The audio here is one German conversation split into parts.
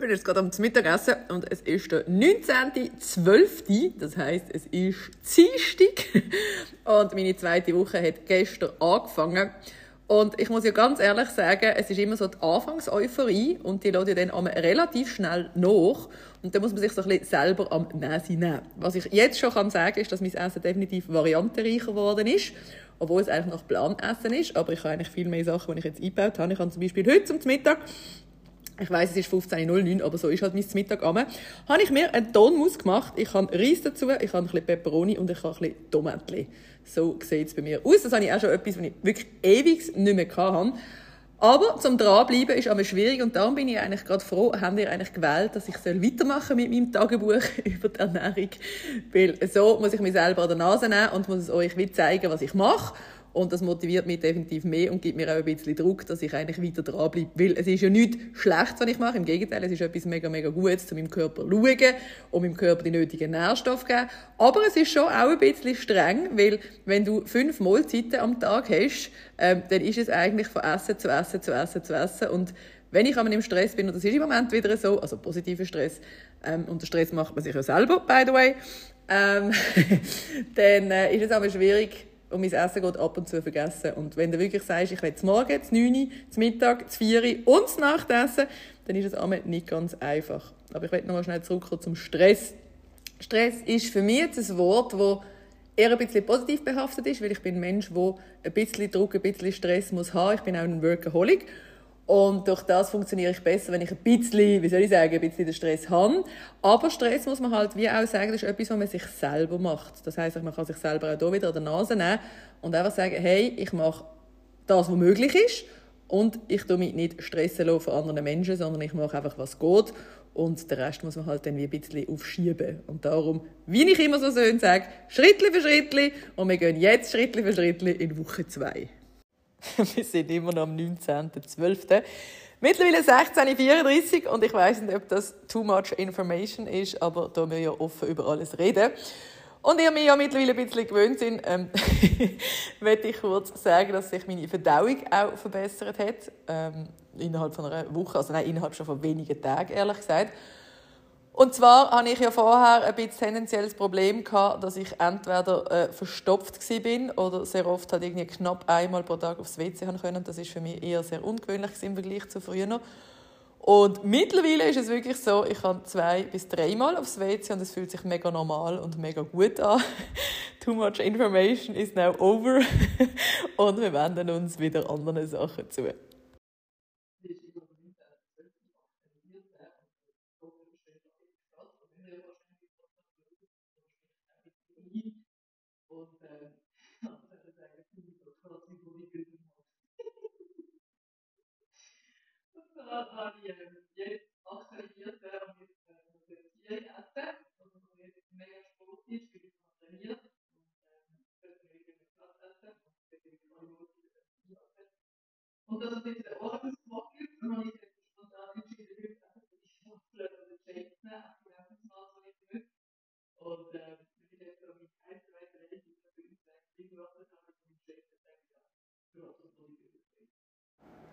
bin jetzt gerade am Mittagessen und es ist der 19.12., das heisst, es ist Dienstag und meine zweite Woche hat gestern angefangen. Und ich muss ja ganz ehrlich sagen, es ist immer so die Anfangseuphorie und die lädt ja dann relativ schnell nach. Und da muss man sich so ein bisschen selber am Nase nehmen. Was ich jetzt schon kann sagen ist, dass mein Essen definitiv variantenreicher geworden ist. Obwohl es eigentlich noch Planessen ist. Aber ich habe eigentlich viel mehr Sachen, die ich jetzt eingebaut habe. Ich habe zum Beispiel heute zum Mittag ich weiß, es ist 15.09, aber so ist halt mein Mittag am. Habe ich mir einen Tonmus gemacht. Ich habe Reis dazu, ich habe ein bisschen Peperoni und ich habe ein bisschen Tomatli. So sieht es bei mir aus. Das habe ich auch schon etwas, was ich wirklich ewig nicht mehr hatte. Aber zum Dranbleiben ist aber schwierig und darum bin ich eigentlich gerade froh, haben wir eigentlich gewählt, dass ich weitermachen mit meinem Tagebuch über die Ernährung. Weil so muss ich mich selber an der Nase nehmen und muss es euch zeigen, was ich mache. Und das motiviert mich definitiv mehr und gibt mir auch ein bisschen Druck, dass ich eigentlich weiter dranbleibe. Weil es ist ja nichts Schlechtes, was ich mache. Im Gegenteil, es ist etwas mega, mega Gutes, zu meinem Körper zu schauen und meinem Körper die nötigen Nährstoffe geben. Aber es ist schon auch ein bisschen streng, weil wenn du fünf Mahlzeiten am Tag hast, ähm, dann ist es eigentlich von Essen zu Essen zu Essen zu Essen. Und wenn ich aber im Stress bin, und das ist im Moment wieder so, also positiver Stress, ähm, und der Stress macht man sich ja selber, by the way, ähm, dann äh, ist es aber schwierig, und mein Essen geht ab und zu vergessen. Und wenn du wirklich sagst, ich will zum Morgen, zum 9 zum Mittag, zum 4 und zum Nachtessen, dann ist es einmal nicht ganz einfach. Aber ich will noch mal schnell zurückkommen zum Stress. Stress ist für mich jetzt ein Wort, das eher ein bisschen positiv behaftet ist, weil ich bin ein Mensch, der ein bisschen Druck, ein bisschen Stress muss haben. Ich bin auch ein Workaholic. Und durch das funktioniere ich besser, wenn ich ein bisschen, wie soll ich sagen, ein bisschen den Stress habe. Aber Stress muss man halt wie auch sagen, das ist etwas, was man sich selber macht. Das heisst, man kann sich selber auch hier wieder an der Nase nehmen und einfach sagen, hey, ich mache das, was möglich ist. Und ich tue mich nicht stressen von anderen Menschen, sondern ich mache einfach, was geht. Und den Rest muss man halt dann wie ein bisschen aufschieben. Und darum, wie ich immer so schön sage, Schritt für Schritt. Und wir gehen jetzt Schritt für Schritt in Woche 2. wir sind immer noch am 19.12. Mittlerweile 16.34 und ich weiß nicht, ob das too much information ist, aber da wir ja offen über alles reden. Und ihr mir ja mittlerweile ein bisschen gewöhnt sind, ähm, möchte ich kurz sagen, dass sich meine Verdauung auch verbessert hat. Ähm, innerhalb von einer Woche, also nein, innerhalb schon von wenigen Tagen, ehrlich gesagt. Und zwar hatte ich ja vorher ein bisschen tendenzielles Problem gehabt, dass ich entweder äh, verstopft bin oder sehr oft halt irgendwie knapp einmal pro Tag aufs WC können. Das ist für mich eher sehr ungewöhnlich im Vergleich zu früher. Und mittlerweile ist es wirklich so, ich kann zwei bis dreimal aufs WC und es fühlt sich mega normal und mega gut an. Too much information is now over und wir wenden uns wieder anderen Sachen zu. Habe ich jetzt aktualisiert mit der Tierjacke, also jetzt mega sportlich, wie ich noch trainiert und deswegen mit Plattessen und deswegen und das ist jetzt der Ordnungsblock gibt, und ich jetzt spontan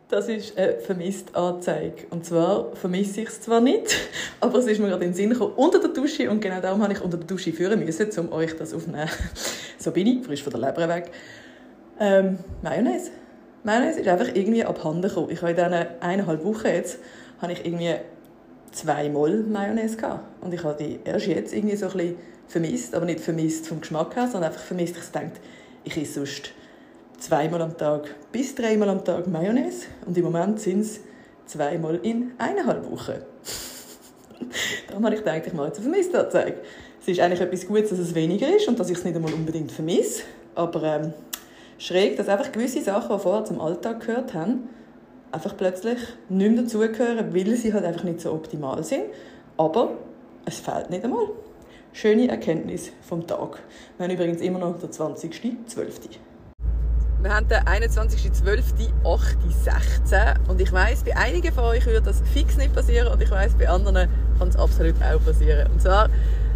das ist eine Vermisst-Anzeige. Und zwar vermisse ich es zwar nicht, aber es ist mir gerade in den Sinn gekommen, unter der Dusche. Und genau darum habe ich unter der Dusche führen müssen, um euch das aufzunehmen. so bin ich, frisch von der Leber weg. Ähm, Mayonnaise. Mayonnaise ist einfach irgendwie abhanden gekommen. Ich habe in diesen eineinhalb Wochen jetzt, habe ich irgendwie zweimal Mayonnaise gehabt. Und ich habe die erst jetzt irgendwie so ein bisschen vermisst, aber nicht vermisst vom Geschmack her, sondern einfach vermisst, ich denke, ich esse sonst zweimal am Tag bis dreimal am Tag Mayonnaise und im Moment sind es zweimal in eineinhalb Wochen. Darum habe ich gedacht, ich mache jetzt eine Vermisstanzeige. Es ist eigentlich etwas Gutes, dass es weniger ist und dass ich es nicht einmal unbedingt vermisse. Aber ähm, schräg, dass einfach gewisse Sachen, die vorher zum Alltag gehört haben, einfach plötzlich nicht mehr dazugehören, weil sie halt einfach nicht so optimal sind. Aber es fehlt nicht einmal. Schöne Erkenntnis vom Tag. Wir haben übrigens immer noch den 20.12. Wir haben den 21.12.8.16 und ich weiss, bei einigen von euch würde das fix nicht passieren und ich weiss, bei anderen kann es absolut auch passieren. Und zwar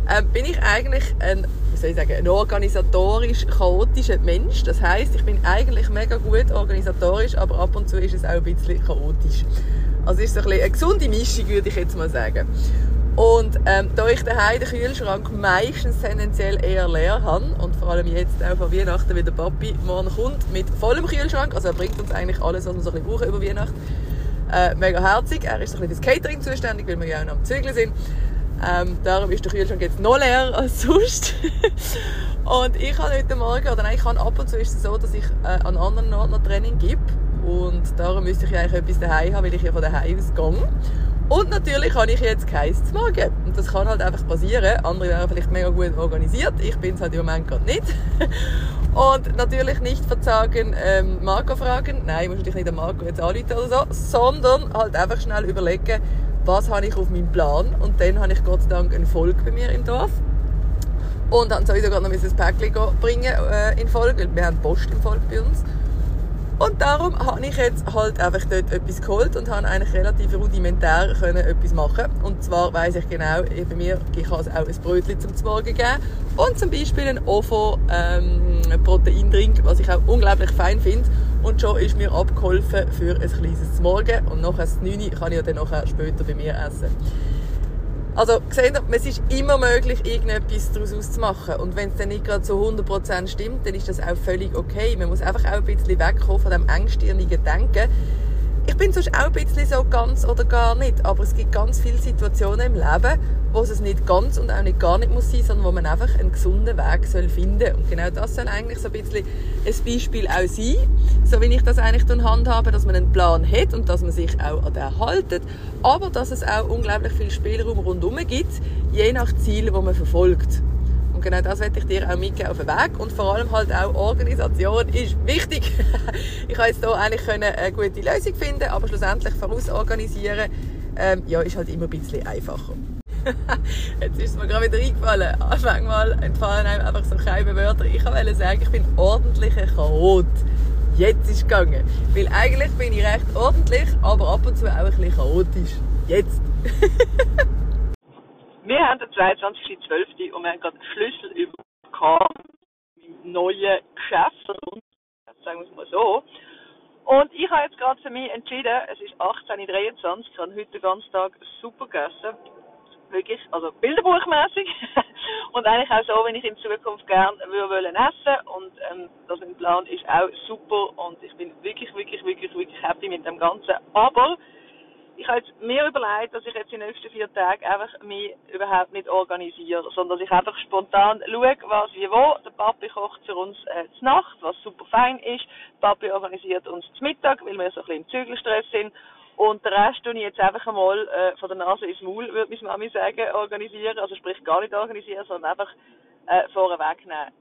ähm, bin ich eigentlich ein, wie soll ich sagen, ein organisatorisch chaotischer Mensch. Das heißt, ich bin eigentlich mega gut organisatorisch, aber ab und zu ist es auch ein bisschen chaotisch. Also ist so ein bisschen eine gesunde Mischung, würde ich jetzt mal sagen. Und ähm, da ich daheim den Kühlschrank meistens tendenziell eher leer habe und vor allem jetzt auch vor Weihnachten, wie der Papi morgen kommt mit vollem Kühlschrank, also er bringt uns eigentlich alles, was wir so ein bisschen brauchen über Weihnachten, äh, mega herzig. Er ist so ein bisschen fürs Catering zuständig, weil wir ja auch noch am Zügeln sind. Ähm, darum ist der Kühlschrank jetzt noch leer als sonst. und ich habe heute Morgen, oder nein, ich habe ab und zu ist es so, dass ich äh, an anderen Orten noch Training gebe. Und darum müsste ich eigentlich etwas daheim haben, weil ich ja von daheim aus gehe. Und natürlich habe ich jetzt keins zu morgen. Und das kann halt einfach passieren. Andere wären vielleicht mega gut organisiert. Ich bin es halt im Moment gerade nicht. Und natürlich nicht verzagen, ähm, Marco fragen. Nein, ich muss natürlich nicht den Marco jetzt anrufen oder so. Sondern halt einfach schnell überlegen, was habe ich auf meinem Plan. Und dann habe ich Gott sei Dank einen Volk bei mir im Dorf. Und dann sowieso gerade noch ein Päckchen bringen äh, in Volk, weil wir haben Post im Volk bei uns. Und darum habe ich jetzt halt einfach dort etwas geholt und habe eigentlich relativ rudimentär können etwas machen. Und zwar weiss ich genau, bei mir kann es auch ein Brötchen zum Morgen geben und zum Beispiel einen Ofo ähm, Proteindrink, was ich auch unglaublich fein finde. Und schon ist mir abgeholfen für ein kleines Morgen und nachher das 9 kann ich ja dann später bei mir essen. Also, seht ihr, es ist immer möglich, irgendetwas daraus zu machen. Und wenn es dann nicht gerade zu 100% stimmt, dann ist das auch völlig okay. Man muss einfach auch ein bisschen wegkommen von dem engstirnigen Denken. Ich bin sonst auch ein bisschen so ganz oder gar nicht, aber es gibt ganz viele Situationen im Leben, wo es nicht ganz und auch nicht gar nicht muss sein, sondern wo man einfach einen gesunden Weg soll finden Und genau das soll eigentlich so ein bisschen ein Beispiel auch sein, so wie ich das eigentlich dann handhabe, dass man einen Plan hat und dass man sich auch an den haltet, aber dass es auch unglaublich viel Spielraum rundherum gibt, je nach Ziel, wo man verfolgt. Und genau das werde ich dir auch mitgeben auf den Weg. Und vor allem halt auch Organisation ist wichtig. ich habe jetzt hier eigentlich eine gute Lösung finden, aber schlussendlich vorausorganisieren, ähm, ja, ist halt immer ein bisschen einfacher. Jetzt ist es mir gerade wieder eingefallen. Manchmal entfallen einem einfach so keine Wörter. Ich wollte sagen, ich bin ordentlicher Chaot. Jetzt ist es gegangen. Weil eigentlich bin ich recht ordentlich, aber ab und zu auch ein bisschen chaotisch. Jetzt. wir haben den 22.12. und wir haben gerade Schlüssel bekommen im neuen Geschäft. Sagen wir es mal so. Und ich habe jetzt gerade für mich entschieden, es ist 18.23 Uhr, ich habe heute den ganzen Tag super gegessen wirklich, also bilderbuchmäßig und eigentlich auch so, wenn ich in Zukunft gerne würde essen und ähm, das mein Plan ist auch super und ich bin wirklich, wirklich, wirklich, wirklich happy mit dem Ganzen. Aber ich habe mir überlegt, dass ich jetzt in den nächsten vier Tagen einfach mich überhaupt nicht organisiere, sondern dass ich einfach spontan schaue, was wie wo. Der Papi kocht für uns äh, zur Nacht, was super fein ist. Der Papi organisiert uns zum Mittag, weil wir so ein bisschen im Zügelstress sind. Und den Rest tue ich jetzt einfach einmal äh, von der Nase ins Maul, würde meine Mami sagen, organisieren. Also sprich gar nicht organisieren, sondern einfach äh, vorweg nehmen.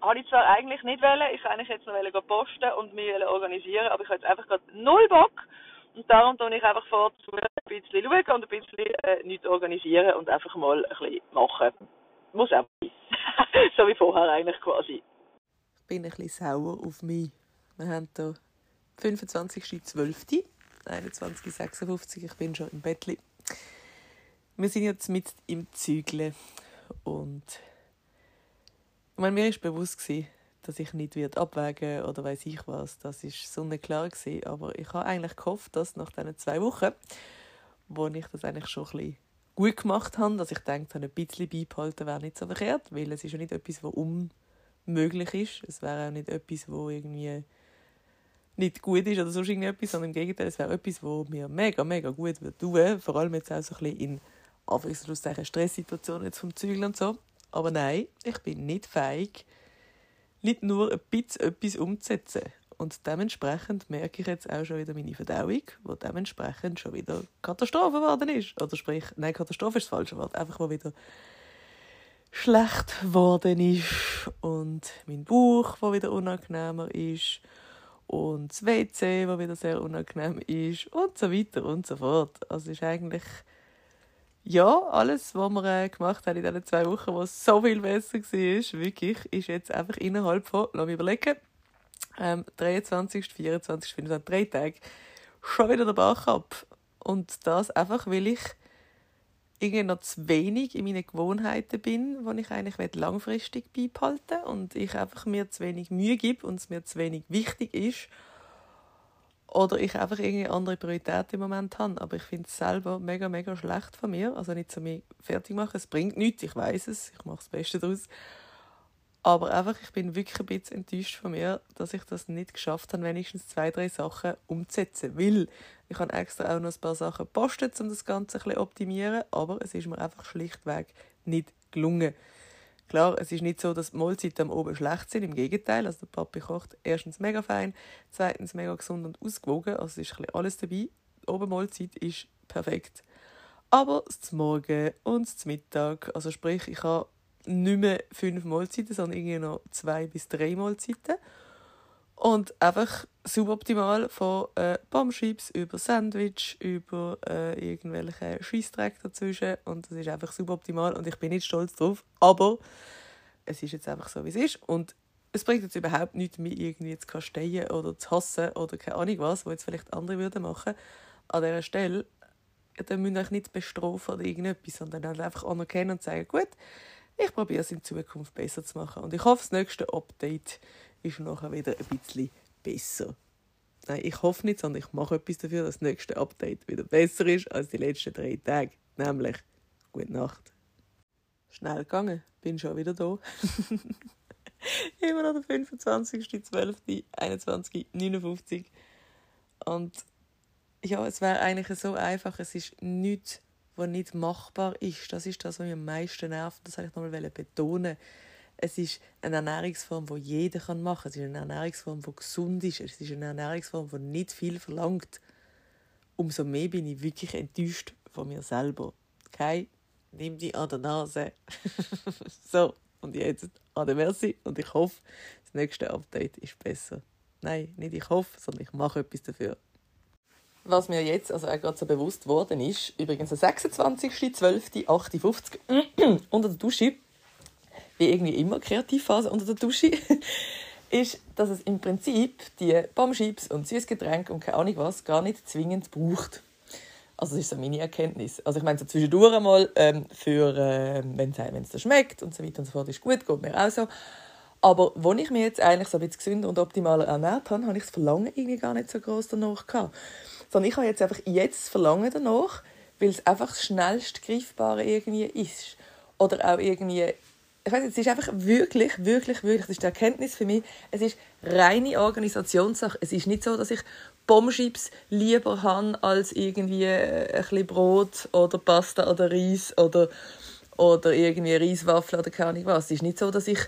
Habe ich zwar eigentlich nicht wollen, ich eigentlich jetzt noch posten und mich organisieren, aber ich habe jetzt einfach gerade null Bock. Und darum tue ich einfach vor, ein bisschen schauen und ein bisschen äh, nichts organisieren und einfach mal ein bisschen machen. Muss auch sein. so wie vorher eigentlich quasi. Ich bin ein bisschen sauer auf mich. Wir haben hier 25.12. 21.56 ich bin schon im Bettli. Wir sind jetzt mit im Zügeln und ich meine, mir ist bewusst dass ich nicht wird abwägen oder weiß ich was. Das ist so nicht klar gewesen. Aber ich habe eigentlich gehofft, dass nach diesen zwei Wochen, wo ich das eigentlich schon ein bisschen gut gemacht habe, dass ich denke, ein bisschen beibehalten wäre nicht so verkehrt, weil es ist ja nicht etwas, was unmöglich ist. Es wäre auch nicht etwas, wo irgendwie nicht gut ist oder sonst irgendetwas, sondern im Gegenteil, es wäre etwas, was mir mega, mega gut würde tun. Vor allem jetzt auch so ein bisschen in Stresssituationen vom Zügeln und so. Aber nein, ich bin nicht feig, nicht nur ein bisschen etwas umzusetzen. Und dementsprechend merke ich jetzt auch schon wieder meine Verdauung, die dementsprechend schon wieder Katastrophe geworden ist. Oder sprich, nein, Katastrophe ist das falsche Wort, einfach wo wieder schlecht geworden ist. Und mein Bauch, der wieder unangenehmer ist und das WC, das wieder sehr unangenehm ist und so weiter und so fort. Also ist eigentlich ja, alles, was wir äh, gemacht haben in diesen zwei Wochen, was so viel besser war, wirklich, ist jetzt einfach innerhalb von, lass mich überlegen, ähm, 23., 24., 25, drei Tage schon wieder der Bach ab. Und das einfach, weil ich irgendwie noch zu wenig in meinen Gewohnheiten bin, die ich eigentlich langfristig beibehalten und ich einfach mir zu wenig Mühe gebe und es mir zu wenig wichtig ist. Oder ich einfach irgendwie andere Prioritäten im Moment habe. Aber ich finde es selber mega, mega schlecht von mir. Also nicht zu mir fertig machen. Es bringt nichts, ich weiß es. Ich mache das Beste daraus. Aber einfach, ich bin wirklich ein bisschen enttäuscht von mir, dass ich das nicht geschafft habe, wenigstens zwei, drei Sachen umzusetzen. Weil ich habe extra auch noch ein paar Sachen gepostet, um das Ganze ein bisschen optimieren. Aber es ist mir einfach schlichtweg nicht gelungen. Klar, es ist nicht so, dass die Mahlzeiten am Oben schlecht sind. Im Gegenteil. Also der Papi kocht erstens mega fein, zweitens mega gesund und ausgewogen. Also es ist alles dabei. Die Obenmahlzeit ist perfekt. Aber das Morgen und das Mittag, also sprich, ich habe nicht mehr fünf Mahlzeiten, sondern irgendwie noch zwei bis drei Mahlzeiten. Und einfach suboptimal von äh, Bombschips über Sandwich, über äh, irgendwelche Scheissdreck dazwischen. Und das ist einfach suboptimal und ich bin nicht stolz drauf. Aber es ist jetzt einfach so, wie es ist. Und es bringt jetzt überhaupt nichts, mich irgendwie zu kasteien oder zu hassen oder keine Ahnung was, was jetzt vielleicht andere würden machen. An dieser Stelle, dann müsst ihr euch nicht bestrafen oder irgendetwas, sondern halt einfach anerkennen und sagen, gut, ich probiere es in Zukunft besser zu machen. Und ich hoffe, das nächste Update ist nachher wieder ein bisschen besser. Nein, ich hoffe nicht, sondern ich mache etwas dafür, dass das nächste Update wieder besser ist als die letzten drei Tage. Nämlich, gute Nacht. Schnell gegangen, bin schon wieder da. Immer noch der 25.12.21.59. Und ja, es wäre eigentlich so einfach, es ist nichts was nicht machbar ist. Das ist das, was mich am meisten nervt. Das wollte ich nochmal betonen. Es ist eine Ernährungsform, die jeder machen kann. Es ist eine Ernährungsform, die gesund ist. Es ist eine Ernährungsform, die nicht viel verlangt. Umso mehr bin ich wirklich enttäuscht von mir selber. Okay? Nimm die an der Nase. so, und jetzt an der Merci. Und ich hoffe, das nächste Update ist besser. Nein, nicht ich hoffe, sondern ich mache etwas dafür. Was mir jetzt also auch gerade so bewusst worden ist, übrigens der 26.12.58 unter der Dusche, wie irgendwie immer Kreativphase unter der Dusche, ist, dass es im Prinzip die Bombschips und Süßgetränke und keine Ahnung was gar nicht zwingend braucht. Also das ist so meine Erkenntnis. Also ich meine, so zwischendurch einmal, ähm, für, äh, wenn es schmeckt und so weiter und so fort, ist gut, geht mir auch so. Aber wo ich mich jetzt eigentlich so ein bisschen gesünder und optimaler ernährt habe, habe ich das Verlangen irgendwie gar nicht so groß danach gehabt. Sondern ich habe jetzt einfach jetzt Verlangen danach, weil es einfach das schnellst Greifbare irgendwie ist. Oder auch irgendwie, ich weiß es ist einfach wirklich, wirklich, wirklich, das ist die Erkenntnis für mich, es ist reine Organisationssache. Es ist nicht so, dass ich Bombschips lieber habe als irgendwie ein bisschen Brot oder Pasta oder Reis oder, oder irgendwie Reiswaffeln oder keine Ahnung was. Es ist nicht so, dass ich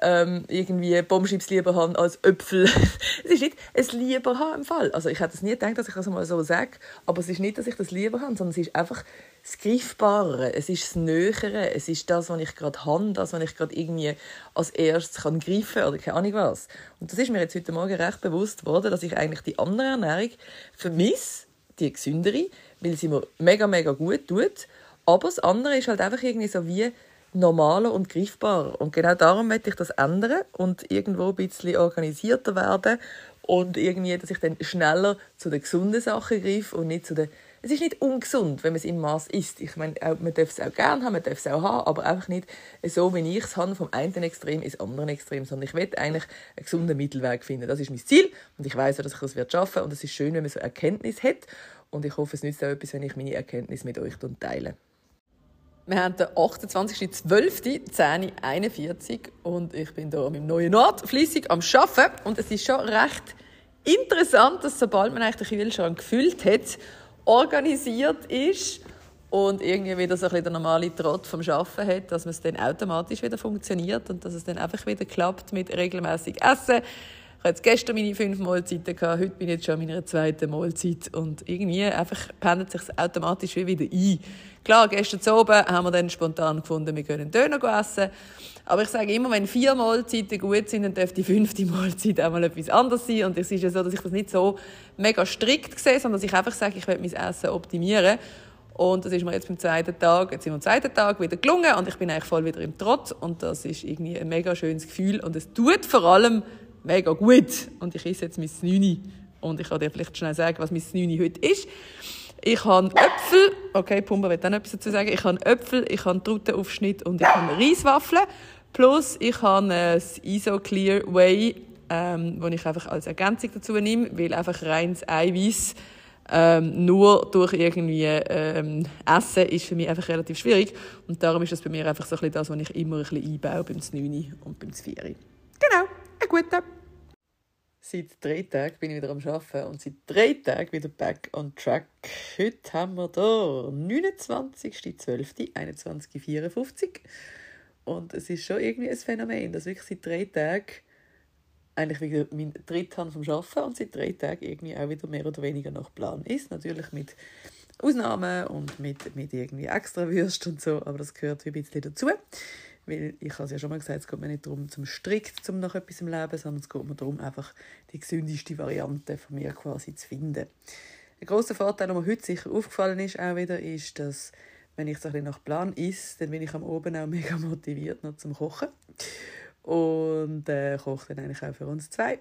ähm, irgendwie Bombschips lieber haben als Äpfel. es ist nicht ein lieber haben im Fall. Also ich hätte es nie gedacht, dass ich das mal so sage, aber es ist nicht, dass ich das lieber habe, sondern es ist einfach das Greifbare, es ist das Nähere, es ist das, was ich gerade habe, das, was ich gerade irgendwie als erstes kann greifen oder keine Ahnung was. Und das ist mir jetzt heute Morgen recht bewusst geworden, dass ich eigentlich die andere Ernährung vermisse, die gesündere, weil sie mir mega, mega gut tut. Aber das andere ist halt einfach irgendwie so wie normaler und greifbarer. Und genau darum möchte ich das ändern und irgendwo ein bisschen organisierter werden und irgendwie, dass ich dann schneller zu den gesunden Sachen greife und nicht zu den es ist nicht ungesund, wenn man es im Maß isst. Ich meine, man darf es auch gerne haben, man darf es auch haben, aber einfach nicht so, wie ich es habe, vom einen Extrem ins andere Extrem, sondern ich will eigentlich einen gesunden Mittelweg finden. Das ist mein Ziel und ich weiß dass ich das schaffen werde und es ist schön, wenn man so Erkenntnis hat und ich hoffe, es nützt auch etwas, wenn ich meine Erkenntnis mit euch teile. Wir haben den 28.12.10.41 und ich bin hier an meinem neuen Ort fleissig am Arbeiten. Und es ist schon recht interessant, dass sobald man eigentlich den Kühlschrank gefüllt hat, organisiert ist und irgendwie wieder so ein bisschen der normale Trott vom Arbeiten hat, dass es dann automatisch wieder funktioniert und dass es dann einfach wieder klappt mit regelmäßig Essen, ich hatte gestern meine fünf Mahlzeiten, gehabt, heute bin ich jetzt schon an meiner zweiten Mahlzeit und irgendwie einfach pendelt sich automatisch wieder ein. Klar, gestern zu oben haben wir dann spontan gefunden, wir können Döner essen. Aber ich sage immer, wenn vier Mahlzeiten gut sind, dann dürfte die fünfte Mahlzeit auch mal etwas anderes sein. Und es ist ja so, dass ich das nicht so mega strikt sehe, sondern dass ich einfach sage, ich will mein Essen optimieren. Und das ist mir jetzt beim zweiten Tag, jetzt sind wir am zweiten Tag wieder gelungen und ich bin eigentlich voll wieder im Trott. Und das ist irgendwie ein mega schönes Gefühl. Und es tut vor allem mega gut. Und ich esse jetzt mein Snüni. Und ich kann dir vielleicht schnell sagen, was mein Snüni heute ist. Ich habe Äpfel, okay, Pumba wird dann etwas dazu sagen. Ich habe Äpfel, ich habe Trautenaufschnitt und ich habe Reiswaffeln. Plus ich habe ein ISO Clear Whey ähm, ich einfach als Ergänzung dazu nehme, weil einfach reines Eiweiß ähm, nur durch irgendwie ähm, Essen ist für mich einfach relativ schwierig. Und darum ist das bei mir einfach so ein bisschen das, was ich immer ein bisschen einbaue beim 9 und beim 4. Genau, ein guter. Seit drei Tagen bin ich wieder am Arbeiten und seit drei Tagen wieder back on track. Heute haben wir hier 29.12.21.54 und es ist schon irgendwie ein Phänomen, dass wirklich seit drei Tagen eigentlich wieder mein Dritthand vom Arbeiten und seit drei Tagen irgendwie auch wieder mehr oder weniger nach Plan ist. Natürlich mit Ausnahmen und mit, mit irgendwie extra Würst und so, aber das gehört ein bisschen dazu. Weil ich habe es ja schon mal gesagt, es geht mir nicht darum, zum strikt zum nach etwas im Leben, sondern es geht mir darum, einfach die gesündeste Variante von mir quasi zu finden. Ein grosser Vorteil, der mir heute sicher aufgefallen ist, auch wieder, ist, dass wenn ich so ein nach Plan esse, dann bin ich am Oben auch mega motiviert noch zum Kochen. Und äh, koche dann eigentlich auch für uns zwei.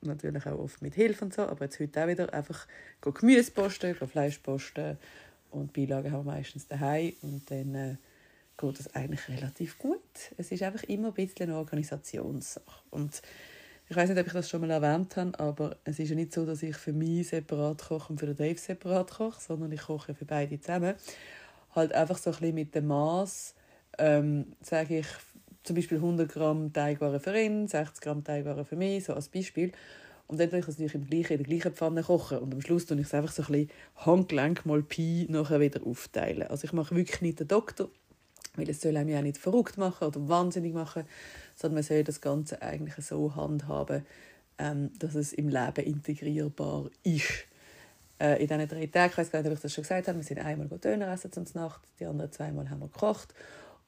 Natürlich auch oft mit Hilfe und so, aber jetzt heute auch wieder einfach Gemüse posten, Fleisch posten und Beilagen haben wir meistens daheim und dann äh, geht das eigentlich relativ gut. Es ist einfach immer ein bisschen eine Organisationssache. Und ich weiß nicht, ob ich das schon mal erwähnt habe, aber es ist ja nicht so, dass ich für mich separat koche und für den Dave separat koche, sondern ich koche für beide zusammen. Halt einfach so ein bisschen mit dem Maß, ähm, sage ich, zum Beispiel 100 Gramm Teigwaren für ihn, 60 Gramm Teigwaren für mich, so als Beispiel. Und dann tue ich es natürlich im gleichen, in der gleichen Pfanne kochen. Und am Schluss tue ich es einfach so ein bisschen Handgelenk mal Pi nachher wieder aufteilen. Also ich mache wirklich nicht den Doktor, weil es soll einem ja nicht verrückt machen oder wahnsinnig machen, sondern man soll das Ganze eigentlich so handhaben, ähm, dass es im Leben integrierbar ist. Äh, in diesen drei Tagen, ich weiß gar nicht, ob ich das schon gesagt habe, wir sind einmal Döner essen zum Nacht, die anderen zweimal haben wir gekocht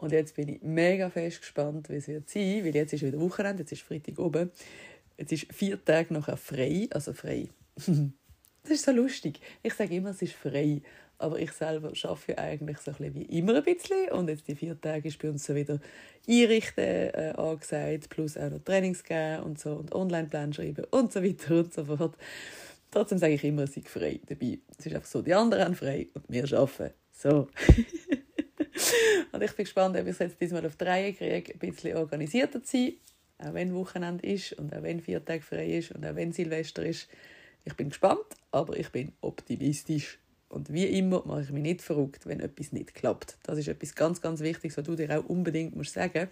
und jetzt bin ich mega fest gespannt, wie es wird sein, weil jetzt ist wieder Wochenende, jetzt ist Freitag oben. Jetzt ist vier Tage nachher frei, also frei. das ist so lustig. Ich sage immer, es ist frei, aber ich selber ja eigentlich so ein wie immer ein bisschen und jetzt die vier Tage ist bei uns so wieder einrichten äh, angesagt, plus auch noch Trainings geben und so und Online-Plan schreiben und so weiter und so fort. Trotzdem sage ich immer, sei frei dabei. Es ist einfach so, die anderen haben frei und wir arbeiten. So. und ich bin gespannt, ob ich es jetzt diesmal auf drei kriege, ein bisschen organisierter zu sein, auch wenn Wochenende ist und auch wenn vier Tage frei ist und auch wenn Silvester ist. Ich bin gespannt, aber ich bin optimistisch. Und wie immer mache ich mich nicht verrückt, wenn etwas nicht klappt. Das ist etwas ganz, ganz Wichtiges, was du dir auch unbedingt musst sagen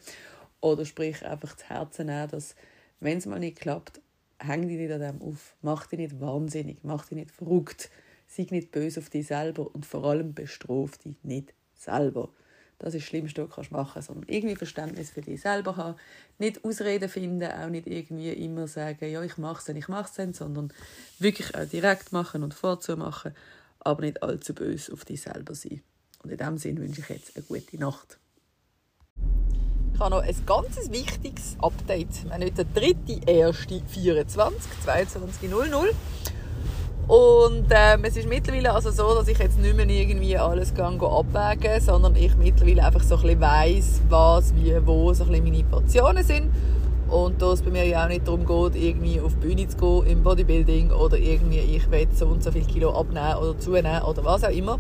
Oder sprich einfach zu Herzen nehmen, dass, wenn es mal nicht klappt, häng dich nicht an dem auf. Mach dich nicht wahnsinnig, mach dich nicht verrückt. Sei nicht böse auf dich selber und vor allem bestraf dich nicht selber. Das ist das Schlimmste, was du machen kannst. Sondern irgendwie Verständnis für dich selber haben. Nicht Ausreden finden, auch nicht irgendwie immer sagen, ja, ich mache es ich mache es sondern wirklich auch direkt machen und vorzumachen, aber nicht allzu böse auf dich selber sein. Und in diesem Sinne wünsche ich jetzt eine gute Nacht. Ich habe noch ein ganz wichtiges Update. Wir haben heute den 3.1.24, 22.00. Und ähm, es ist mittlerweile also so, dass ich jetzt nicht mehr irgendwie alles gang abwägen, sondern ich mittlerweile einfach so ein bisschen weiss, was, wie, wo so ein meine Portionen sind. Und da es bei mir ja auch nicht darum geht, irgendwie auf die Bühne zu gehen im Bodybuilding oder irgendwie ich will so und so viel Kilo abnehmen oder zunehmen oder was auch immer.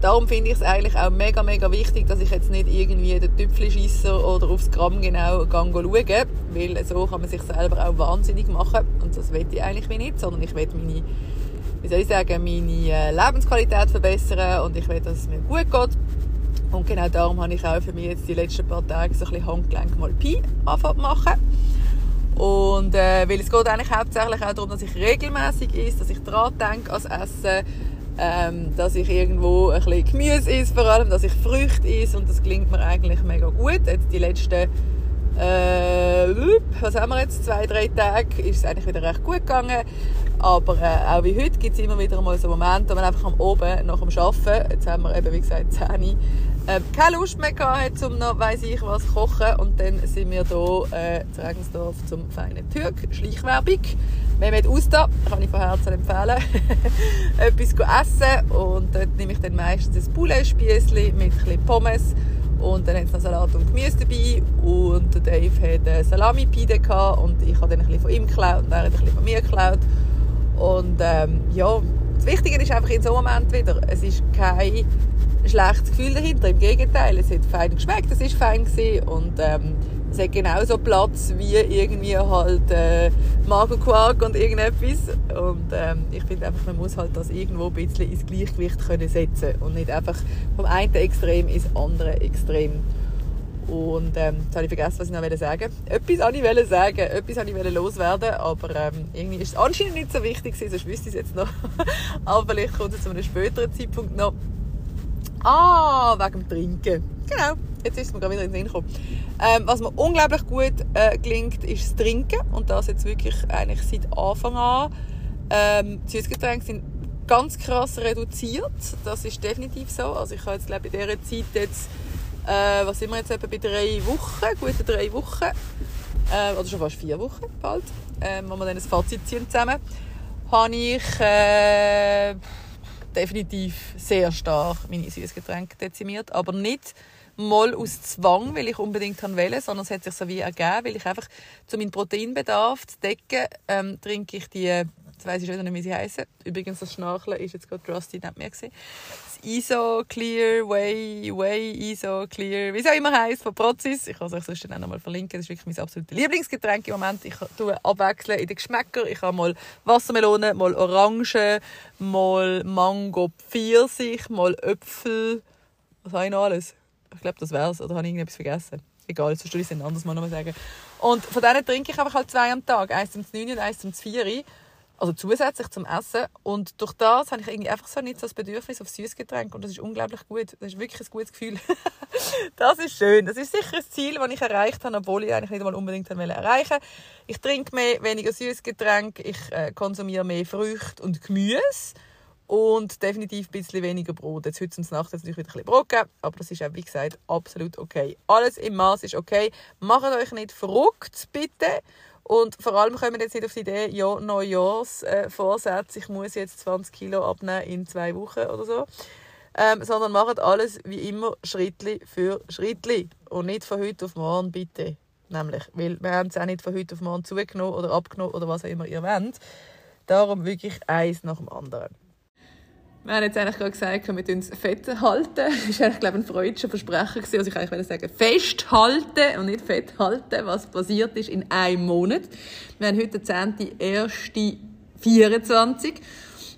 Darum finde ich es eigentlich auch mega, mega wichtig, dass ich jetzt nicht irgendwie den Tüpfelschisser oder aufs Gramm genau schaue, weil so kann man sich selber auch wahnsinnig machen und das will ich eigentlich nicht, sondern ich will meine wie soll ich sagen, meine äh, Lebensqualität verbessern und ich will, dass es mir gut geht. Und genau darum habe ich auch für mich jetzt die letzten paar Tage so ein bisschen Handgelenk mal Pi anfangen machen. Und äh, weil es geht eigentlich hauptsächlich auch darum, dass ich regelmäßig esse, dass ich daran denke als Essen, ähm, dass ich irgendwo ein bisschen Gemüse esse, vor allem, dass ich Früchte esse und das klingt mir eigentlich mega gut. Jetzt die letzten äh, was haben wir jetzt? Zwei, drei Tage ist es eigentlich wieder recht gut gegangen. Aber äh, auch wie heute gibt es immer wieder mal so Momente, wo man einfach am Oben nach dem Arbeiten, jetzt haben wir eben wie gesagt 10 äh, keine Lust mehr gehabt, um noch weiss ich was zu kochen. Und dann sind wir hier äh, zu Regensdorf zum feinen Türk. Schleichwerbung. Mehmet Usta, kann ich von Herzen empfehlen. Etwas essen. Und dort nehme ich dann meistens ein Poulet-Spiessli mit ein Pommes. Und dann haben sie noch Salat und Gemüse dabei. Und Dave hatte Salami-Pide und ich habe dann ein bisschen von ihm geklaut und er hat ein bisschen von mir geklaut. Und ähm, ja, das Wichtige ist einfach in so einem Moment wieder, es ist kein schlechtes Gefühl dahinter, im Gegenteil, es hat fein geschmeckt, es ist fein und ähm, es hat genauso Platz wie irgendwie halt äh, Magerquark und irgendetwas. Und ähm, ich finde einfach, man muss halt das irgendwo ein bisschen ins Gleichgewicht können setzen und nicht einfach vom einen Extrem ins andere Extrem. Und ähm, jetzt habe ich vergessen, was ich noch sagen wollte. Etwas wollte ich sagen, etwas wollte ich loswerden, aber ähm, irgendwie ist es anscheinend nicht so wichtig sonst wüsste ich es jetzt noch. aber vielleicht kommt es zu einem späteren Zeitpunkt noch. Ah, wegen dem Trinken. Genau, jetzt ist es mir gerade wieder in den Sinn gekommen. Ähm, was mir unglaublich gut äh, gelingt, ist das Trinken. Und das jetzt wirklich eigentlich seit Anfang an. Ähm, Süßgetränke sind ganz krass reduziert. Das ist definitiv so. Also ich habe jetzt, glaube in dieser Zeit jetzt äh, was sind wir jetzt etwa bei drei Wochen, gute drei Wochen, äh, oder schon fast vier Wochen bald, äh, wo wir dann ein Fazit ziehen zusammen, habe ich äh, definitiv sehr stark meine Süßgetränke dezimiert, aber nicht mal aus Zwang, weil ich unbedingt wollte, sondern es hat sich so wie ergeben, weil ich einfach zu meinem Proteinbedarf zu decken, ähm, trinke ich die, jetzt weiss ich schon nicht, wie sie heißen. Übrigens, das Schnarchen ist jetzt gerade Rusty nicht mehr gewesen. ISO Clear, Way, Way, ISO Clear, wie es auch immer heisst, von Prozis. Ich kann es euch sonst dann nochmal verlinken. Das ist wirklich mein absolutes Lieblingsgetränk im Moment. Ich tue abwechseln in den Geschmäckern. Ich habe mal Wassermelone, mal Orange, mal Mango Pfirsich, mal Äpfel. Was habe ich noch alles? Ich glaube, das wär's. Oder habe ich irgendetwas vergessen? Egal, sonst würde ich es ein anderes Mal noch mal sagen. Und von denen trinke ich einfach halt zwei am Tag. Eins zum 9 und eins zum 4 also zusätzlich zum Essen. Und durch das habe ich irgendwie einfach so nicht so das Bedürfnis auf Süßgetränk und das ist unglaublich gut. Das ist wirklich ein gutes Gefühl. das ist schön. Das ist sicher ein Ziel, das ich erreicht habe, obwohl ich eigentlich nicht mal unbedingt erreichen wollte. Ich trinke mehr, weniger Süßgetränk, ich äh, konsumiere mehr Früchte und Gemüse und definitiv ein bisschen weniger Brot. Jetzt heute Nacht jetzt natürlich wieder ein bisschen gegeben, aber das ist auch, wie gesagt, absolut okay. Alles im Maß ist okay. Macht euch nicht verrückt, bitte. Und vor allem kommen wir jetzt nicht auf die Idee, ja, Neujahrsvorsätze, ich muss jetzt 20 Kilo abnehmen in zwei Wochen oder so. Ähm, sondern macht alles wie immer Schrittli für Schrittli. Und nicht von heute auf morgen, bitte. Nämlich, weil wir haben es auch nicht von heute auf morgen zugenommen oder abgenommen oder was auch immer ihr wollt. Darum wirklich eins nach dem anderen. Wir haben jetzt eigentlich gerade gesagt, wir uns fett halten. Das war eigentlich, glaube ich, ein freudscher Versprecher. Also ich eigentlich sagen, festhalten und nicht fett halten, was passiert ist in einem Monat. Wir haben heute den 10.1.24.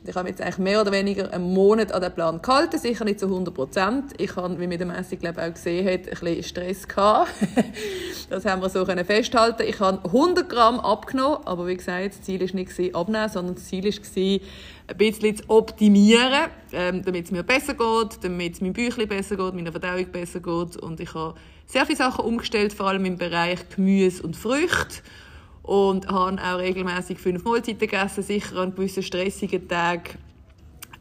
Ich habe jetzt eigentlich mehr oder weniger einen Monat an den Plan gehalten, sicher nicht zu 100 Prozent. Ich habe, wie man Messung glaube auch gesehen hat, ein bisschen Stress gehabt. das haben wir so können festhalten. Ich habe 100 Gramm abgenommen, aber wie gesagt, das Ziel war nicht abnehmen, sondern das Ziel war, ein bisschen zu optimieren, ähm, damit es mir besser geht, damit es meinem Bäuchlein besser geht, meiner Verdauung besser geht. Und ich habe sehr viele Sachen umgestellt, vor allem im Bereich Gemüse und Früchte. Und habe auch regelmäßig fünf Mahlzeiten gegessen, sicher an gewissen stressigen Tagen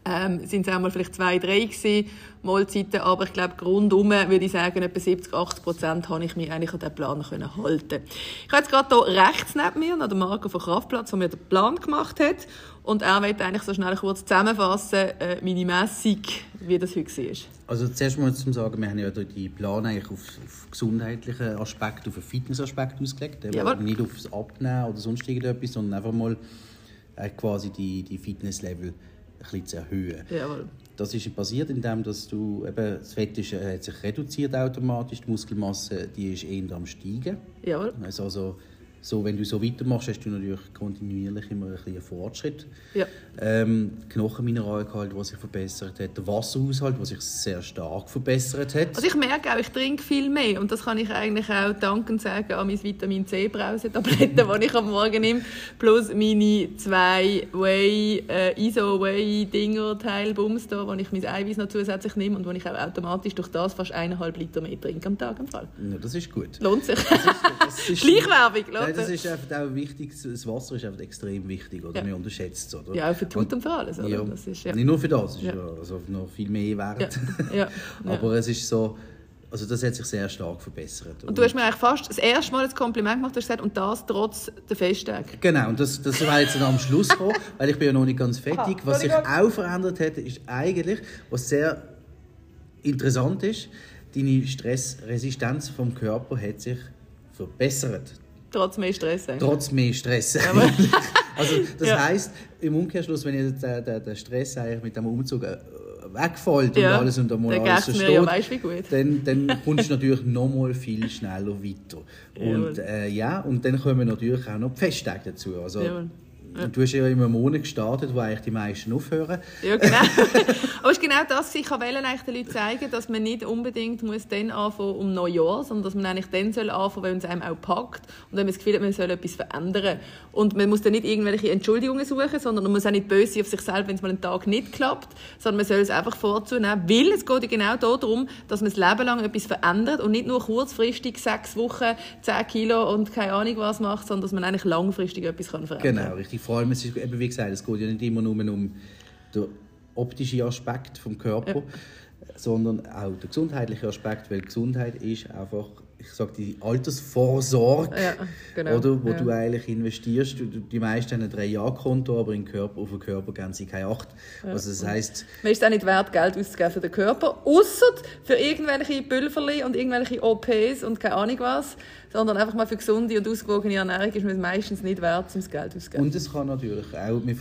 ähm, sind es einmal vielleicht zwei, drei gewesen, Mahlzeiten, aber ich glaube, rundum würde ich sagen, etwa 70, 80 Prozent habe ich mich eigentlich an diesen Plan können halten Ich habe jetzt gerade hier rechts neben mir noch den Marco von Kraftplatz, der mir den Plan gemacht hat und er wird eigentlich so schnell kurz zusammenfassen, äh, meine Messung, wie das heute war. Also zuerst mal zum sagen, wir haben ja die Plan eigentlich auf, auf gesundheitlichen Aspekt, auf einen Fitnessaspekt ausgelegt, Jawohl. nicht auf das Abnehmen oder sonst irgendetwas, sondern einfach mal äh, quasi die, die Fitnesslevel bisschen zu erhöhen. Jawohl. Das ist passiert, indem dass du eben, das Fett ist, äh, hat sich reduziert automatisch, die Muskelmasse die ist eher am steigen. Jawohl. Also, also so, wenn du so weitermachst, hast du natürlich kontinuierlich immer ein bisschen Fortschritt. Ja. Ähm, Knochenmineralgehalt, was sich verbessert hat, der Wasserhaushalt, was sich sehr stark verbessert hat. Also ich merke auch, ich trinke viel mehr und das kann ich eigentlich auch dankend sagen an mein Vitamin C Brausetabletten, die ich am Morgen nehme, plus meine zwei Whey, äh, Iso Whey Dinger Teilbums da, wo ich mein Eiweiß noch zusätzlich nehme und wo ich auch automatisch durch das fast eineinhalb Liter mehr trinke am Tag im Fall. Ja, das ist gut. Lohnt sich. Das ist, das ist Schleichwerbung, Nein, das ist einfach auch wichtig. Das Wasser ist einfach extrem wichtig, oder? Ja. Man unterschätzt es, oder? Ja, für die Haut und für alles, oder? Ja, das ist, ja. Nicht nur für das, ist ja. also noch viel mehr wert. Ja. Aber es ist so, also das hat sich sehr stark verbessert. Und du hast mir eigentlich fast das erste Mal ein Kompliment gemacht, hast gesagt, und das trotz der Festtage. Genau, und das, das war jetzt am Schluss gekommen, weil ich bin ja noch nicht ganz fertig. Was sich auch verändert hat, ist eigentlich, was sehr interessant ist, deine Stressresistenz vom Körper hat sich verbessert. Trotz mehr Stress. Eigentlich. Trotz mehr Stress. also das ja. heißt im Umkehrschluss, wenn ich den, den, den Stress eigentlich mit dem Umzug äh, wegfällt ja, und alles und einmal dann alles so steht, ja, weißt, dann, dann kommst du natürlich noch mal viel schneller weiter. Und, äh, ja, und dann kommen natürlich auch noch die Festtage dazu. Also. Ja. Du hast ja immer Monat gestartet, wo eigentlich die meisten aufhören. Ja, genau. Aber es ist genau das, ich wollte eigentlich den Leuten zeigen, dass man nicht unbedingt muss dann anfangen um Neujahr, sondern dass man eigentlich dann soll anfangen, wenn es einem auch packt und wenn man das Gefühl hat, man soll etwas verändern. Und man muss dann nicht irgendwelche Entschuldigungen suchen, sondern man muss auch nicht böse sein auf sich selbst, wenn es mal einen Tag nicht klappt, sondern man soll es einfach vorzunehmen, weil es geht genau darum, dass man das Leben lang etwas verändert und nicht nur kurzfristig sechs Wochen, zehn Kilo und keine Ahnung was macht, sondern dass man eigentlich langfristig etwas verändern kann. Genau, richtig vor allem, es ist eben, wie gesagt, es geht ja nicht immer nur um den optischen Aspekt vom Körper, ja. sondern auch der gesundheitliche Aspekt, weil Gesundheit ist einfach ich sage die Altersvorsorge, ja, genau. oder, wo ja. du eigentlich investierst. Die meisten haben ein drei Jahr Konto, aber im Körper, auf der Körpergrenze keine acht. Ja. Also das heißt, man ist auch nicht wert, Geld auszugeben für den Körper, außer für irgendwelche Pülverli und irgendwelche OPs und keine Ahnung was, sondern einfach mal für gesunde und ausgewogene Ernährung ist man meistens nicht wert, um das Geld auszugeben. Und es kann natürlich auch, man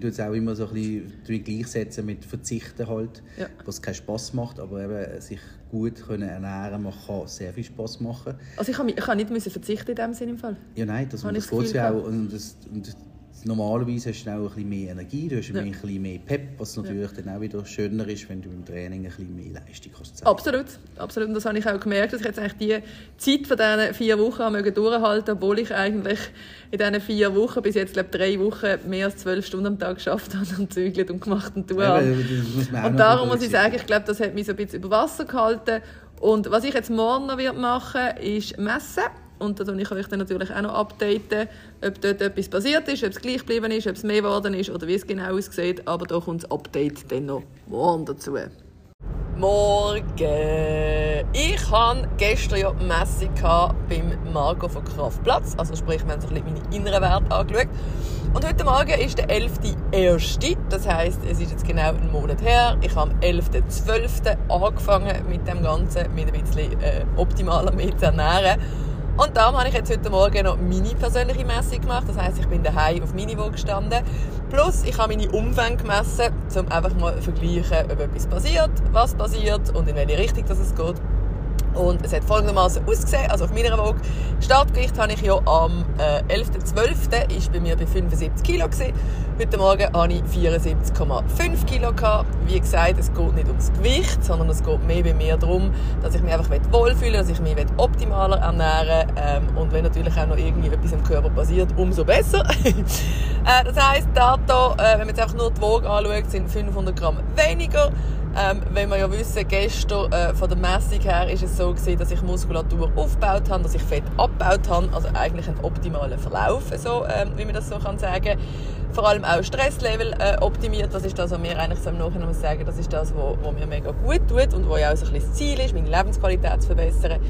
tut es auch immer so ein bisschen gleichsetzen mit Verzichten halt, ja. was keinen Spass macht, aber eben sich gut können ernähren man kann sehr viel Spass machen. Also ich kann, ich kann nicht müssen verzichten in dem Sinne im Fall? Ja nein, das, das geht ja auch und, das, und normalerweise hast du auch ein bisschen mehr Energie, du hast ja. ein bisschen mehr Pep, was natürlich ja. dann auch wieder schöner ist, wenn du im Training ein bisschen mehr Leistung hast. Zeigen. Absolut, absolut. Und das habe ich auch gemerkt, dass ich jetzt eigentlich die Zeit von diesen vier Wochen durchhalten obwohl ich eigentlich in diesen vier Wochen, bis jetzt glaube drei Wochen, mehr als zwölf Stunden am Tag geschafft habe und zügelt und gemacht und tue ja, Und darum muss ich sagen, ich glaube, das hat mich so ein bisschen über Wasser gehalten. Und was ich jetzt morgen noch machen werde, ist messen und da ich euch dann natürlich auch noch updaten, ob dort etwas passiert ist, ob es gleich geblieben ist, ob es mehr geworden ist oder wie es genau aussieht. Aber da kommt das Update dann noch morgen dazu. Morgen! Ich hatte gestern ja die Messe beim Marco von Kraftplatz. Also sprich, wir haben sich ein bisschen meine inneren Werte angeschaut. Und heute Morgen ist der 11.1. Das heisst, es ist jetzt genau einen Monat her. Ich habe am 11.12. angefangen mit dem Ganzen, mit ein bisschen äh, optimaler zu ernähren. Und darum habe ich jetzt heute Morgen noch meine persönliche Messung gemacht. Das heisst, ich bin daheim auf Waage gestanden. Plus, ich habe meine Umfänge gemessen, um einfach mal zu vergleichen, ob etwas passiert, was passiert und in welche Richtung es geht. Und es hat folgendermaßen ausgesehen, also auf meiner Waage. Startgewicht habe ich ja am äh, 11.12. ist bei mir bei 75 Kilo gewesen. Heute Morgen habe ich 74,5 Kilo. Wie gesagt, es geht nicht ums Gewicht, sondern es geht mehr bei mir darum, dass ich mich einfach wohlfühle, dass ich mich optimaler ernähren ähm, und wenn natürlich auch noch irgendwie etwas im Körper passiert, umso besser. äh, das heisst, Dato, äh, wenn man jetzt einfach nur die Waage anschaut, sind 500 Gramm weniger. Ähm, wenn wir ja wissen, gestern äh, von der Messung her ist es so gewesen, dass ich Muskulatur aufgebaut habe, dass ich Fett abgebaut habe, also eigentlich ein optimaler Verlauf, so, ähm, wie man das so kann sagen. Vor allem auch Stresslevel äh, optimiert, das ist das, was mir eigentlich so im Nachhinein muss sagen, das ist das, was mir mega gut tut und wo ja auch so ein bisschen das Ziel ist, meine Lebensqualität zu verbessern.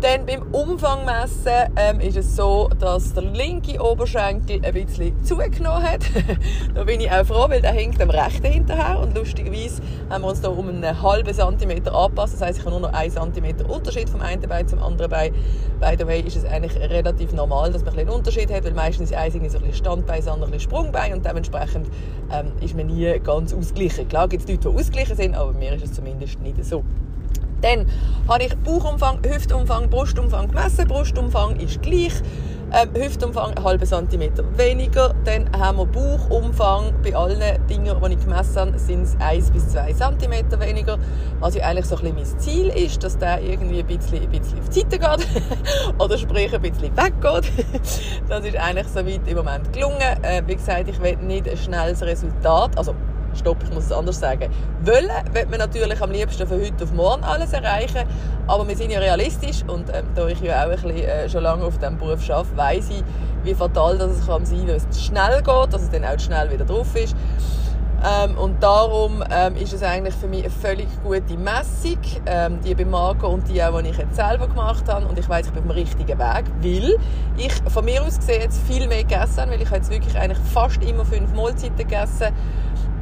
Dann beim Umfangmessen ähm, ist es so, dass der linke Oberschenkel ein bisschen zugenommen hat. da bin ich auch froh, weil der hängt am rechten hinterher und lustigerweise haben wir uns da um einen halben Zentimeter angepasst. Das heisst, ich habe nur noch einen Zentimeter Unterschied vom einen Bein zum anderen Bein. By the way ist es eigentlich relativ normal, dass man ein einen Unterschied hat, weil meistens ist eins ein bisschen Standbein, das andere ein Sprungbein und dementsprechend ähm, ist man nie ganz ausgeglichen. Klar gibt es Leute, die ausgeglichen sind, aber mir ist es zumindest nicht so. Dann habe ich Bauchumfang, Hüftumfang, Brustumfang gemessen. Brustumfang ist gleich. Ähm, Hüftumfang einen halben Zentimeter weniger. Dann haben wir Bauchumfang. Bei allen Dingen, die ich gemessen habe, sind es 1 bis 2 Zentimeter weniger. Was ja eigentlich so ein bisschen mein Ziel ist, dass der irgendwie ein bisschen, ein bisschen auf die Seite geht. Oder sprich, ein bisschen weggeht. das ist eigentlich soweit im Moment gelungen. Äh, wie gesagt, ich will nicht ein schnelles Resultat. Also, stopp, ich muss es anders sagen. Wollen wird man natürlich am liebsten von heute auf morgen alles erreichen, aber wir sind ja realistisch und ähm, da ich ja auch ein bisschen, äh, schon lange auf diesem Beruf arbeite, weiss ich, wie fatal das sein kann, wenn es schnell geht, dass es dann auch schnell wieder drauf ist. Ähm, und darum ähm, ist es eigentlich für mich eine völlig gute Messung, ähm, die bei Marco und die auch, die ich jetzt selber gemacht habe. Und ich weiß, ich bin auf dem richtigen Weg, weil ich von mir aus gesehen jetzt viel mehr gegessen habe, weil ich habe jetzt wirklich eigentlich fast immer fünf Mahlzeiten gegessen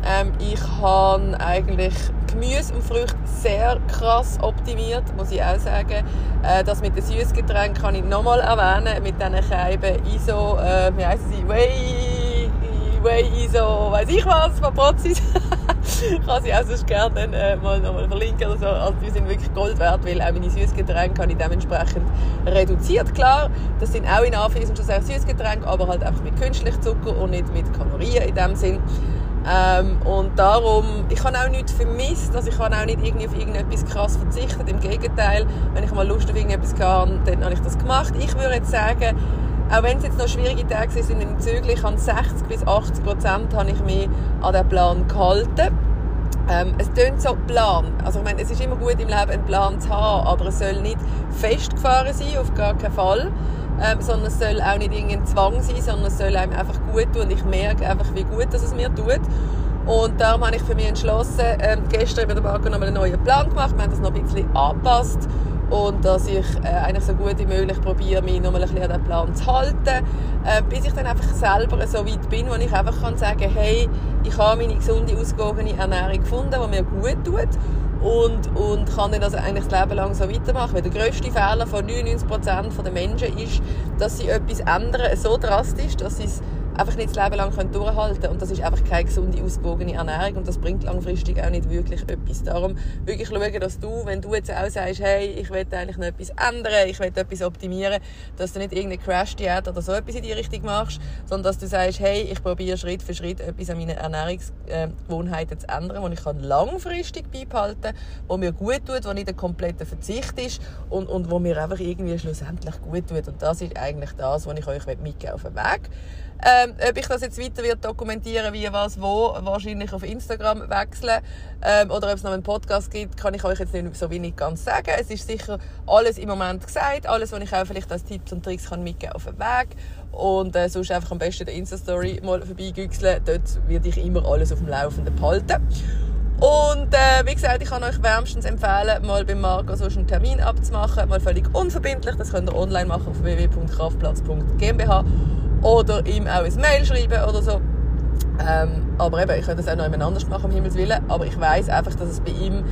ähm, ich habe eigentlich Gemüse und Früchte sehr krass optimiert, muss ich auch sagen. Äh, das mit den Süßgetränken kann ich nochmal erwähnen, mit diesen Scheiben ISO, äh, wie heissen sie, Whey, Whey ISO, weiß ich was, von Prozis. kann sie auch sonst gerne dann, äh, mal nochmal verlinken oder so. Also die sind wirklich Gold wert, weil auch meine Süßgetränke habe ich dementsprechend reduziert. Klar, das sind auch in schon sehr Süßgetränke, aber halt einfach mit künstlichem Zucker und nicht mit Kalorien in dem Sinn. Ähm, und darum, ich habe auch nichts vermisst, also ich habe auch nicht irgendwie auf irgendetwas krass verzichtet. Im Gegenteil, wenn ich mal Lust auf irgendetwas hatte, dann habe ich das gemacht. Ich würde jetzt sagen, auch wenn es jetzt noch schwierige Tage sind in Zügel, an 60 bis 80 Prozent habe ich mich an den Plan gehalten. Ähm, es tönt so Plan. Also ich meine, es ist immer gut im Leben einen Plan zu haben, aber es soll nicht festgefahren sein, auf gar keinen Fall ähm, sondern es soll auch nicht irgendein Zwang sein, sondern es soll einem einfach gut tun. Und ich merke einfach, wie gut dass es mir tut. Und darum habe ich für mich entschlossen, ähm, gestern mit Marco noch einen neuen Plan gemacht, wir haben das noch ein bisschen angepasst. Und dass ich äh, eigentlich so gut wie möglich probiere, mich noch ein bisschen an den Plan zu halten, äh, bis ich dann einfach selber so weit bin, wo ich einfach kann sagen, hey, ich habe meine gesunde, ausgewogene Ernährung gefunden, die mir gut tut und, und kann dann das eigentlich das Leben lang so weitermachen. Weil der grösste Fehler von 99% der Menschen ist, dass sie etwas ändern, so drastisch, dass sie es einfach nicht das Leben lang durchhalten können. Und das ist einfach keine gesunde, ausgewogene Ernährung und das bringt langfristig auch nicht wirklich etwas. Darum wirklich schauen, dass du, wenn du jetzt auch sagst, hey, ich will eigentlich noch etwas ändern, ich will etwas optimieren, dass du nicht irgendeine Crash-Diät oder so etwas in die Richtung machst, sondern dass du sagst, hey, ich probiere Schritt für Schritt etwas an meinen Ernährungsgewohnheiten zu ändern, wo ich kann langfristig beibehalten kann, mir gut tut, wo nicht ein kompletter Verzicht ist und, und wo mir einfach irgendwie schlussendlich gut tut. Und das ist eigentlich das, was ich euch mitgeben auf den Weg. Ähm, ob ich das jetzt weiter wird dokumentieren, wie was wo, wahrscheinlich auf Instagram wechseln ähm, oder ob es noch einen Podcast gibt, kann ich euch jetzt nicht so wenig ganz sagen. Es ist sicher alles im Moment gesagt, alles, was ich auch vielleicht als Tipps und Tricks kann mitgeben auf den Weg und äh, sonst einfach am besten der Insta-Story mal vorbeigüchseln. Dort werde ich immer alles auf dem Laufenden behalten. Und äh, wie gesagt, ich kann euch wärmstens empfehlen, mal beim Marco so einen Termin abzumachen, mal völlig unverbindlich. Das könnt ihr online machen auf www.kraftplatz.gmbH oder ihm auch ein Mail schreiben oder so. Ähm, aber eben, ich könnte das auch noch jemand anders machen, um Himmels Willen. Aber ich weiß einfach, dass es bei ihm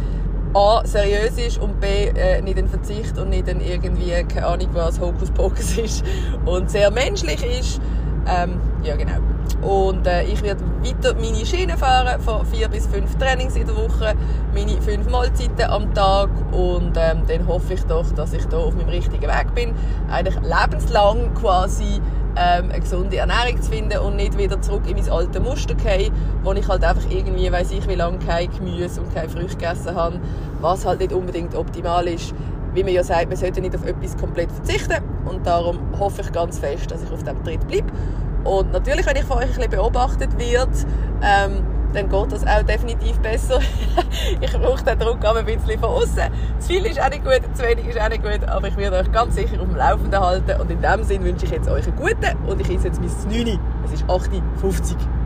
A, seriös ist und B, äh, nicht ein Verzicht und nicht ein irgendwie, keine Ahnung was, Hokuspokus ist und sehr menschlich ist. Ähm, ja, genau. Und äh, ich werde weiter meine Schiene fahren, von vier bis fünf Trainings in der Woche, meine fünf Mahlzeiten am Tag und ähm, dann hoffe ich doch, dass ich da auf meinem richtigen Weg bin. Eigentlich lebenslang quasi ähm, eine gesunde Ernährung zu finden und nicht wieder zurück in mein alte Muster gehen, wo ich halt einfach irgendwie, weiß ich wie lange, kein Gemüse und keine Früchte gegessen habe, was halt nicht unbedingt optimal ist. Wie man ja sagt, man sollte nicht auf etwas komplett verzichten und darum hoffe ich ganz fest, dass ich auf dem Tritt bleibe. Und natürlich, wenn ich von euch ein bisschen beobachtet werde, ähm, dann geht das auch definitiv besser. ich brauche den Druck aber ein bisschen von außen. Zu viel ist auch nicht gut, zu wenig ist auch nicht gut, aber ich werde euch ganz sicher auf dem Laufenden halten. Und in dem Sinne wünsche ich jetzt euch einen guten und ich esse jetzt mein 9. Es ist 8.50 Uhr.